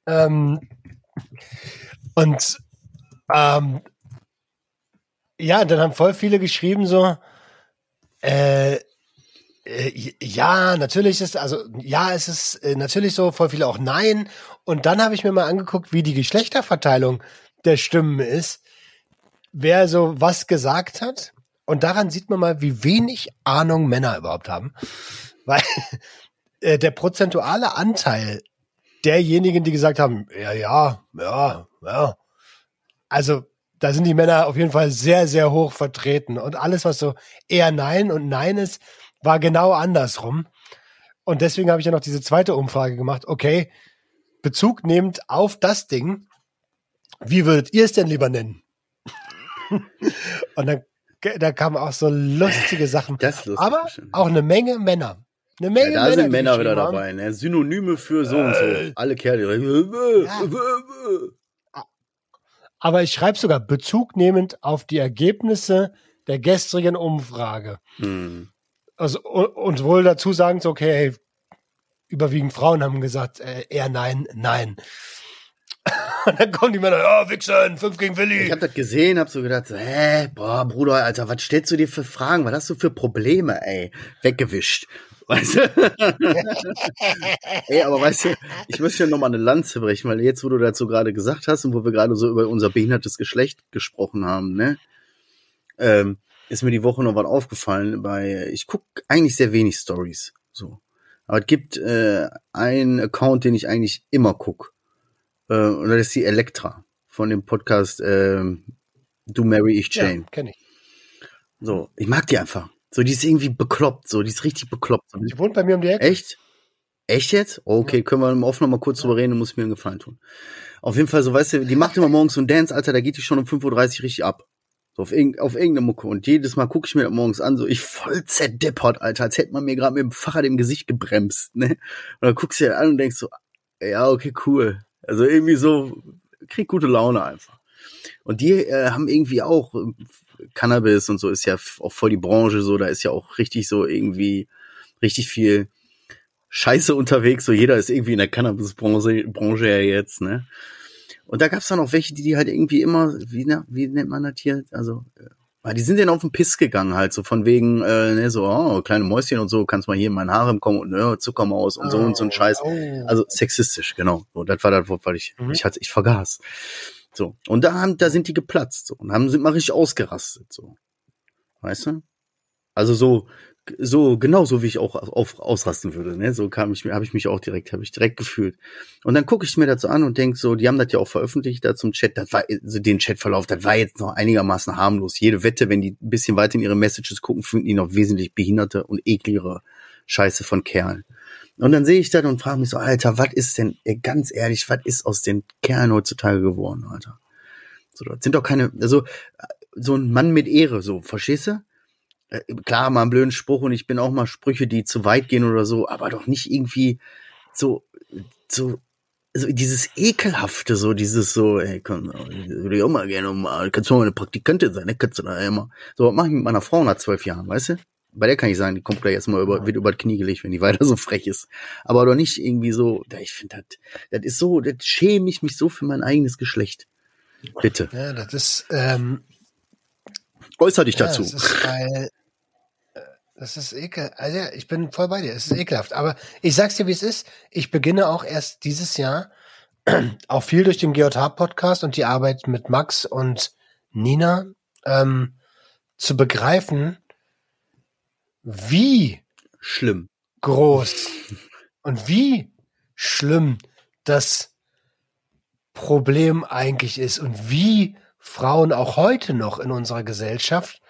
Ähm, und ähm, ja, dann haben voll viele geschrieben so, äh, äh, ja, natürlich ist, also ja, es ist äh, natürlich so, voll viele auch nein. Und dann habe ich mir mal angeguckt, wie die Geschlechterverteilung der Stimmen ist, wer so was gesagt hat. Und daran sieht man mal, wie wenig Ahnung Männer überhaupt haben. Weil äh, der prozentuale Anteil derjenigen, die gesagt haben, ja, ja, ja, ja. Also da sind die Männer auf jeden Fall sehr, sehr hoch vertreten. Und alles, was so eher Nein und Nein ist, war genau andersrum. Und deswegen habe ich ja noch diese zweite Umfrage gemacht. Okay, Bezug nehmend auf das Ding, wie würdet ihr es denn lieber nennen? und dann da kamen auch so lustige Sachen. Das lustig. Aber bestimmt. auch eine Menge Männer. Eine Menge ja, da Männer, sind Männer wieder dabei. Ne? Synonyme für so und so. Äh. Alle Kerle. direkt, Ja. Aber ich schreibe sogar Bezug nehmend auf die Ergebnisse der gestrigen Umfrage. Hm. Also und, wohl dazu sagen, so, okay, überwiegend Frauen haben gesagt, äh, eher nein, nein. Und dann kommen die Männer, ja, Wichsen, fünf gegen Willi. Ich habe das gesehen, hab so gedacht, so, hä, boah, Bruder, Alter, was stellst du dir für Fragen? Was hast du für Probleme, ey? Weggewischt. Weißt du? ey, aber weißt du, ich möchte ja nochmal eine Lanze brechen, weil jetzt, wo du dazu gerade gesagt hast und wo wir gerade so über unser behindertes Geschlecht gesprochen haben, ne, ähm, ist mir die Woche noch was aufgefallen bei, ich guck eigentlich sehr wenig Stories, so. Aber es gibt äh, einen Account, den ich eigentlich immer guck. Äh, und das ist die Elektra von dem Podcast ähm, Du Mary Ich ja, Jane. kenne ich. So, ich mag die einfach. So, die ist irgendwie bekloppt, so, die ist richtig bekloppt. Die wohnt bei mir um die Ecke. Echt? Echt jetzt? Okay, können wir im Off noch mal kurz drüber reden, du musst mir einen Gefallen tun. Auf jeden Fall, so weißt du, die macht immer morgens so einen Dance, Alter, da geht die schon um 5.30 Uhr richtig ab. So auf, irgend, auf irgendeine Mucke. Und jedes Mal gucke ich mir das morgens an, so ich voll zerdeppert, Alter, als hätte man mir gerade mit dem Fahrrad im Gesicht gebremst, ne? Und dann guckst du dir an und denkst so, ja, okay, cool. Also irgendwie so, krieg gute Laune einfach. Und die äh, haben irgendwie auch Cannabis und so ist ja auch voll die Branche so, da ist ja auch richtig so irgendwie richtig viel Scheiße unterwegs, so jeder ist irgendwie in der Cannabis-Branche Branche ja jetzt, ne? Und da gab's dann auch welche, die die halt irgendwie immer, wie, na, wie nennt man das hier? Also, äh, weil die sind dann auf den Piss gegangen halt, so von wegen, äh, ne, so, oh, kleine Mäuschen und so, kannst mal hier in mein Harem kommen und ne, Zuckermaus und so und so ein Scheiß. Oh. Also sexistisch, genau. So, das war das Wort, weil ich, Mhm. ich hatte, ich vergaß. So. Und da haben, da sind die geplatzt, so. Und haben, sind mal richtig ausgerastet, so. Weißt du? Also so, so, genau so wie ich auch auf, ausrasten würde, ne? So kam ich mir, habe ich mich auch direkt, habe ich direkt gefühlt. Und dann gucke ich mir dazu an und denk so, die haben das ja auch veröffentlicht da zum Chat, das war, also den Chatverlauf, das war jetzt noch einigermaßen harmlos. Jede Wette, wenn die ein bisschen weiter in ihre Messages gucken, finden die noch wesentlich behinderte und ekligere Scheiße von Kerlen. Und dann sehe ich das und frage mich so, Alter, was ist denn, ganz ehrlich, was ist aus den Kerlen heutzutage geworden, Alter? So, das sind doch keine, also, so ein Mann mit Ehre, so, verstehst du? Äh, Klar, mal einen blöden Spruch und ich bin auch mal Sprüche, die zu weit gehen oder so, aber doch nicht irgendwie so, so, so dieses ekelhafte, so dieses so, ey, komm, würde ich auch mal gerne mal, kannst du mal eine Praktikantin sein, ne? Kannst du da immer. So, was mach ich mit meiner Frau nach zwölf Jahren, weißt du? Bei der kann ich sagen, die kommt gleich erstmal über, wird über das Knie gelegt, wenn die weiter so frech ist. Aber doch nicht irgendwie so, ich finde, das, das ist so, das schäme ich mich so für mein eigenes Geschlecht. Bitte. Ja, das ist, ähm, Äußer dich ja, dazu. das ist weil, äh, das ist ekel, also ja, ich bin voll bei dir, es ist ekelhaft. Aber ich sag's dir, wie es ist. Ich beginne auch erst dieses Jahr, auch viel durch den GJH-Podcast und die Arbeit mit Max und Nina, ähm, zu begreifen, wie Schlimm. groß und wie schlimm das Problem eigentlich ist und wie Frauen auch heute noch in unserer Gesellschaft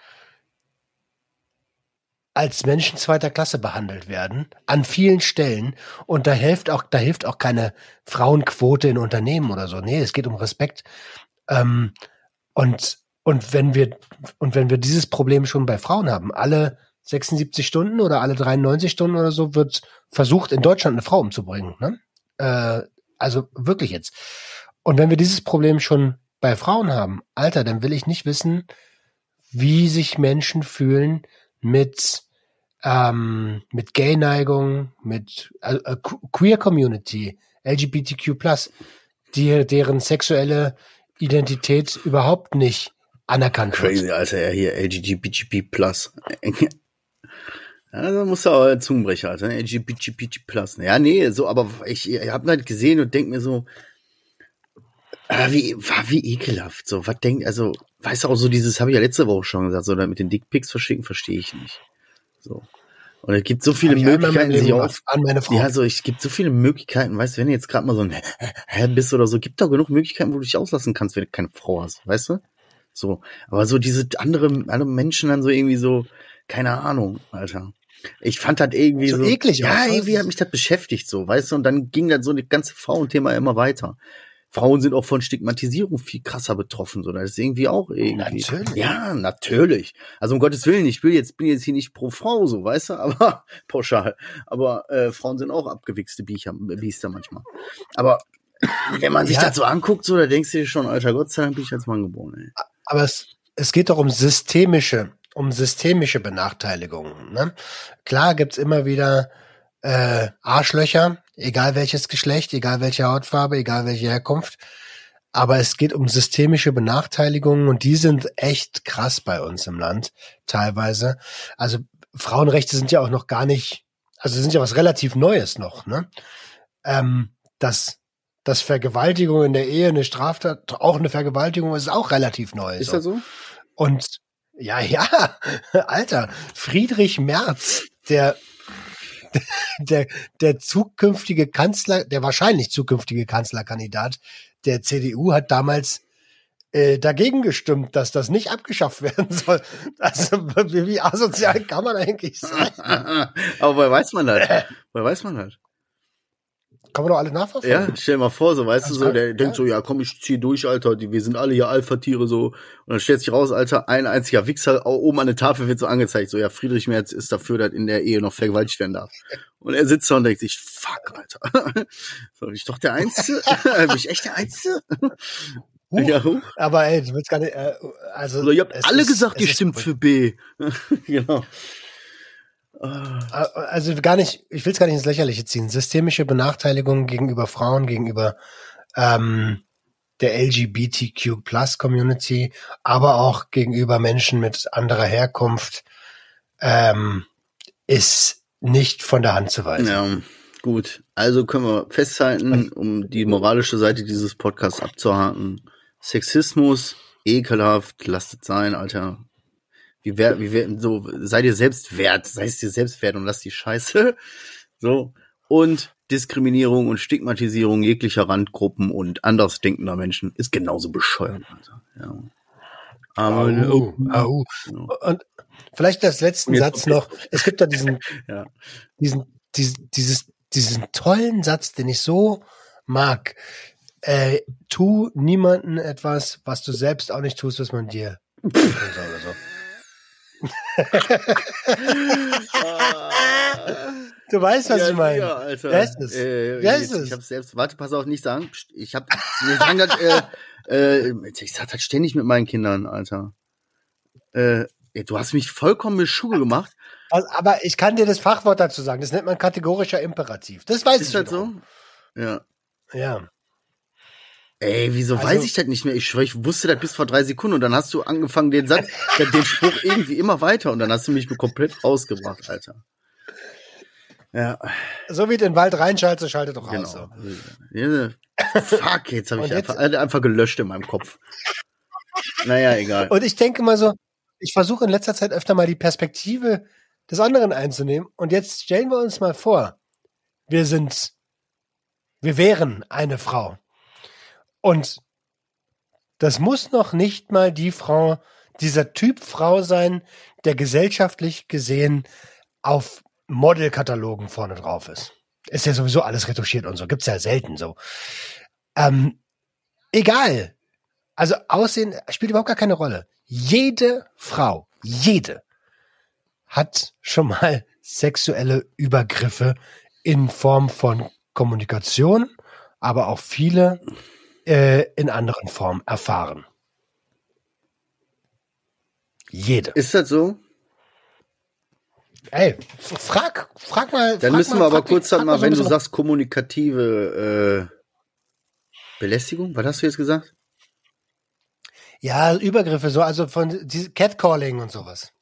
als Menschen zweiter Klasse behandelt werden, an vielen Stellen. Und da hilft auch, da hilft auch keine Frauenquote in Unternehmen oder so. Nee, es geht um Respekt. Ähm, und, und wenn wir, und wenn wir dieses Problem schon bei Frauen haben, alle 76 Stunden oder alle 93 Stunden oder so wird versucht, in Deutschland eine Frau umzubringen. Ne? Äh, also wirklich jetzt. Und wenn wir dieses Problem schon bei Frauen haben, Alter, dann will ich nicht wissen, wie sich Menschen fühlen mit ähm, mit Gay-Neigung, mit äh, äh Queer Community, LGBTQ+, die, deren sexuelle Identität überhaupt nicht anerkannt Crazy, wird. Alter, ja, hier LGBTQ+. Ja, da muss er aber Zungenbrecher, Alter. LGBTQ+. Ja, nee, so, aber ich, ich hab halt gesehen und denk mir so, ah, wie, war wie ekelhaft. So, was denkt, also, weißt du auch so dieses, habe ich ja letzte Woche schon gesagt, so, mit den Dickpics verschicken, verstehe ich nicht. So. Und es gibt so viele Möglichkeiten, sich auf, an meine Frau. Ja, so, es gibt so viele Möglichkeiten, weißt du, wenn du jetzt gerade mal so ein Hä bist oder so, gibt doch genug Möglichkeiten, wo du dich auslassen kannst, wenn du keine Frau hast, weißt du? So. Aber so diese andere, andere Menschen dann so irgendwie so, keine Ahnung, Alter. Ich fand das irgendwie so, so eklig. Ja, irgendwie hat mich das beschäftigt, so, weißt du, und dann ging dann so das ganze Frauenthema immer weiter. Frauen sind auch von Stigmatisierung viel krasser betroffen, so. Das ist irgendwie auch irgendwie. Natürlich. Ja, natürlich. Also um Gottes Willen, ich will jetzt, bin jetzt hier nicht pro Frau, so, weißt du, aber pauschal. Aber äh, Frauen sind auch abgewichste Biecher, Biester manchmal. Aber wenn man sich ja. das so anguckt, so, da denkst du dir schon, Alter, Gott sei Dank bin ich als Mann geboren, ey. Aber es, es geht doch um systemische, um systemische Benachteiligungen. Ne? Klar gibt's immer wieder äh, Arschlöcher, egal welches Geschlecht, egal welche Hautfarbe, egal welche Herkunft. Aber es geht um systemische Benachteiligungen und die sind echt krass bei uns im Land teilweise. Also Frauenrechte sind ja auch noch gar nicht, also sind ja was relativ Neues noch, ne? Ähm, dass, dass Vergewaltigung in der Ehe eine Straftat, auch eine Vergewaltigung ist auch relativ neu. Ist so. das so? Und ja, ja, Alter, Friedrich Merz, der der, der zukünftige Kanzler, der wahrscheinlich zukünftige Kanzlerkandidat der CDU hat damals äh, dagegen gestimmt, dass das nicht abgeschafft werden soll. Also wie, wie asozial kann man eigentlich sein? Aber woher weiß man das? Woher weiß man das? Kann man doch alle nachverfolgen. Ja, stell dir mal vor, so, weißt das du, so, der ja. denkt so, ja, komm, ich zieh durch, Alter, die, wir sind alle hier Alpha-Tiere, so. Und dann stellt sich raus, Alter, ein einziger Wichser, oben an der Tafel wird so angezeigt, so, ja, Friedrich Merz ist dafür, dass in der Ehe noch vergewaltigt werden darf. Und er sitzt da und denkt sich, fuck, Alter. so, bin ich doch der Einzige? bin ich echt der Einzige? Huch, ja, huch. Aber ey, du willst gar nicht, äh, also. also ihr habt alle ist, gesagt, ihr stimmt für B. genau. Also gar nicht, ich will es gar nicht ins Lächerliche ziehen. Systemische Benachteiligung gegenüber Frauen, gegenüber ähm, der LGBTQ Plus Community, aber auch gegenüber Menschen mit anderer Herkunft ähm, ist nicht von der Hand zu weisen. Ja, gut. Also können wir festhalten, um die moralische Seite dieses Podcasts abzuhaken. Sexismus, ekelhaft, lasst sein, Alter wie wer, wie wer, so, sei dir selbst wert, sei es dir selbst wert und lass die Scheiße. So. Und Diskriminierung und Stigmatisierung jeglicher Randgruppen und andersdenkender Menschen ist genauso bescheuert. Also, ja. Aber, au, au. Und vielleicht das letzten Satz noch. Es gibt da diesen, ja. diesen, diesen, dieses, diesen tollen Satz, den ich so mag. Äh, tu niemanden etwas, was du selbst auch nicht tust, was man dir oder so du weißt, was ja, ich meine. Ja, Alter. Wer ist es? Äh, Wer ist es? Ich hab's selbst, warte, pass auf, nicht sagen. Ich hab, wir sagen das, äh, äh, ich sag das ständig mit meinen Kindern, Alter. Äh, du hast mich vollkommen mit Schuhe gemacht. Aber ich kann dir das Fachwort dazu sagen. Das nennt man kategorischer Imperativ. Das weiß ist ich. Ist das so? Ja. Ja. Ey, wieso also, weiß ich das nicht mehr? Ich ich wusste das bis vor drei Sekunden und dann hast du angefangen, den Satz, den Spruch irgendwie immer weiter und dann hast du mich komplett rausgebracht, Alter. Ja. So wie den Wald reinschaltet, schaltet doch genau. aus. So. Ja, fuck, jetzt habe ich jetzt, einfach, einfach gelöscht in meinem Kopf. Naja, egal. Und ich denke mal so, ich versuche in letzter Zeit öfter mal die Perspektive des anderen einzunehmen. Und jetzt stellen wir uns mal vor, wir sind, wir wären eine Frau. Und das muss noch nicht mal die Frau, dieser Typ Frau sein, der gesellschaftlich gesehen auf Modelkatalogen vorne drauf ist. Ist ja sowieso alles retuschiert und so. Gibt's ja selten so. Ähm, egal. Also Aussehen spielt überhaupt gar keine Rolle. Jede Frau, jede, hat schon mal sexuelle Übergriffe in Form von Kommunikation, aber auch viele äh, in anderen Formen erfahren. Jede. Ist das so? Ey, frag, frag mal. Dann frag müssen mal, wir aber kurz halt mal, wenn du sagst kommunikative äh, Belästigung, was hast du jetzt gesagt? Ja, Übergriffe, so, also von diese Catcalling und sowas.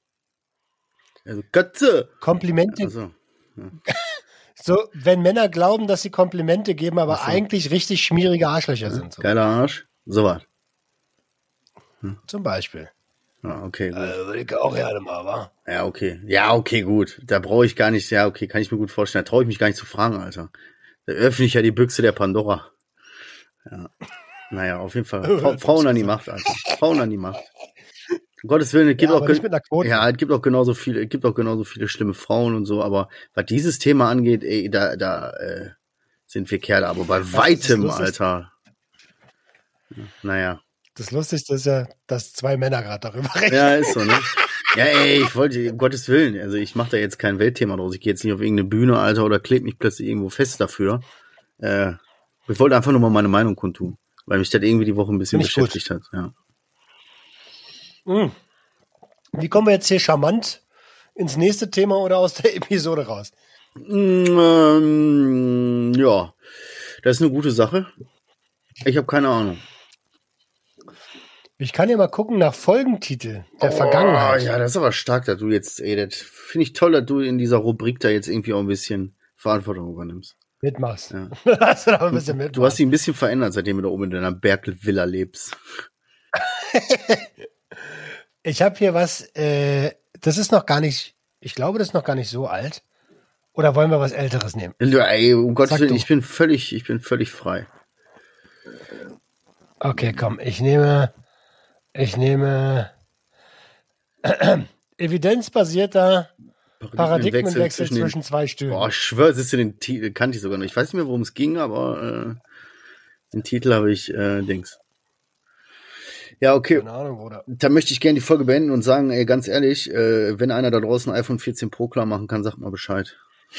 Also Katze. Komplimente, Also, so, wenn Männer glauben, dass sie Komplimente geben, aber eigentlich richtig schmierige Arschlöcher sind. So. geiler Arsch. So was. Zum Beispiel. Ja, okay, gut. Äh, würde ich auch gerne mal, wa? Ja, okay. Ja, okay, gut. Da brauche ich gar nicht, ja, okay, kann ich mir gut vorstellen. Da traue ich mich gar nicht zu fragen, Alter. Da öffne ich ja die Büchse der Pandora. Ja. Naja, auf jeden Fall. Fra Frauen an die Macht, Alter. Frauen an die Macht. Um Gottes Willen, es gibt Ja, auch nicht mit einer Quote. ja, es gibt auch genauso viele, es gibt auch genauso viele schlimme Frauen und so, aber was dieses Thema angeht, ey, da, da äh, sind wir Kerle, aber bei ist weitem? Alter. Ja, Naja. Das Lustigste ist ja, dass zwei Männer gerade darüber reden. Ja, ist so, ne? Ja, ey, ich wollte, um Gottes Willen, also ich mache da jetzt kein Weltthema draus. Ich gehe jetzt nicht auf irgendeine Bühne, Alter, oder klebe mich plötzlich irgendwo fest dafür. Äh, ich wollte einfach nur mal meine Meinung kundtun, weil mich das irgendwie die Woche ein bisschen gut. beschäftigt hat. Ja. Hm. Wie kommen wir jetzt hier charmant ins nächste Thema oder aus der Episode raus? Mm, Ähm, ja, das ist eine gute Sache. Ich habe keine Ahnung. Ich kann ja mal gucken nach Folgentitel der Vergangenheit. Oh, ja, das ist aber stark, dass du jetzt, ey, das finde ich toll, dass du in dieser Rubrik da jetzt irgendwie auch ein bisschen Verantwortung übernimmst. Mitmachst. Ja. hast du ein bisschen mit. Du hast dich ein bisschen verändert, seitdem du da oben in deiner Berkel-Villa lebst. Ich habe hier was, äh, das ist noch gar nicht, ich glaube, das ist noch gar nicht so alt. Oder wollen wir was Älteres nehmen? Ey, um Gottes Sag Willen, du. ich bin völlig, ich bin völlig frei. Okay, komm, ich nehme, ich nehme evidenzbasierter Paradigmenwechsel zwischen, den, zwei Stühlen. Boah, ich schwör, siehst du den Titel, kannte ich sogar noch. Ich weiß nicht mehr, worum es ging, aber äh, den Titel habe ich, äh, Dings. Ja, okay. Keine Ahnung, Bruder. Da möchte ich gerne die Folge beenden und sagen, ey, ganz ehrlich, äh, wenn einer da draußen ein iPhone 14 Pro klar machen kann, sagt mal Bescheid.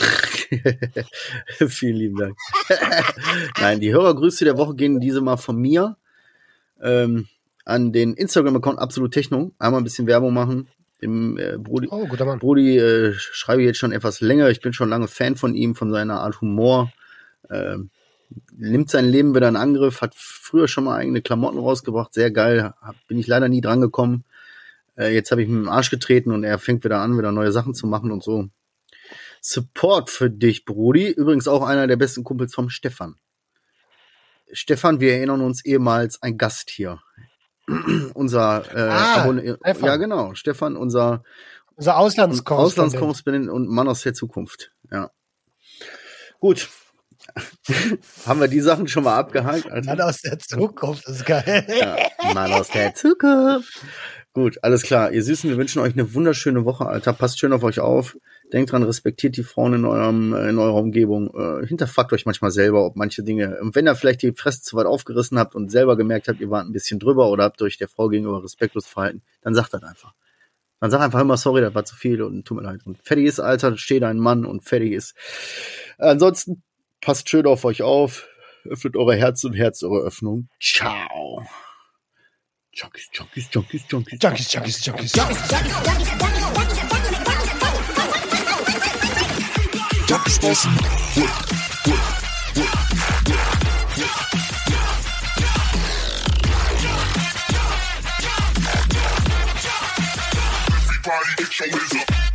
Vielen lieben Dank. Nein, die Hörergrüße der Woche gehen diese mal von mir ähm, an den Instagram-Account Absolut Techno. Einmal ein bisschen Werbung machen. Dem äh, Brudi, Oh, guter Mann. Brudi äh, schreibe ich jetzt schon etwas länger. Ich bin schon lange Fan von ihm, von seiner Art Humor. Ähm, nimmt sein Leben wieder in Angriff, hat früher schon mal eigene Klamotten rausgebracht, sehr geil. Bin ich leider nie dran gekommen. Äh, jetzt habe ich ihm im Arsch getreten und er fängt wieder an, wieder neue Sachen zu machen und so. Support für dich, Brudi. Übrigens auch einer der besten Kumpels vom Stefan. Stefan, wir erinnern uns ehemals ein Gast hier. unser äh, Ah, Stefan. ja genau, Stefan, unser Unser Auslandskorrespondent. Auslandskorrespondent und Mann aus der Zukunft. Ja. Gut. Haben wir die Sachen schon mal abgehakt? Alter? Mann aus der Zukunft, das ist geil. Ja, Mann aus der Zukunft. Gut, alles klar. Ihr Süßen, wir wünschen euch eine wunderschöne Woche, Alter. Passt schön auf euch auf. Denkt dran, respektiert die Frauen in eurem, in eurer Umgebung. Äh, hinterfragt euch manchmal selber, ob manche Dinge, und wenn ihr vielleicht die Fresse zu weit aufgerissen habt und selber gemerkt habt, ihr wart ein bisschen drüber oder habt euch der Frau gegenüber respektlos verhalten, dann sagt das einfach. Dann sag einfach immer, sorry, das war zu viel und tut mir leid. Und fertig ist, Alter, steht ein Mann und fertig ist. Ansonsten passt schön auf euch auf. Öffnet eure Herz und Herz eure Öffnung. Ciao. Junkies, Junkies, Junkies, Junkies. Junkies, Junkies, Junkies. Junkies bustin'. Everybody get your hands up.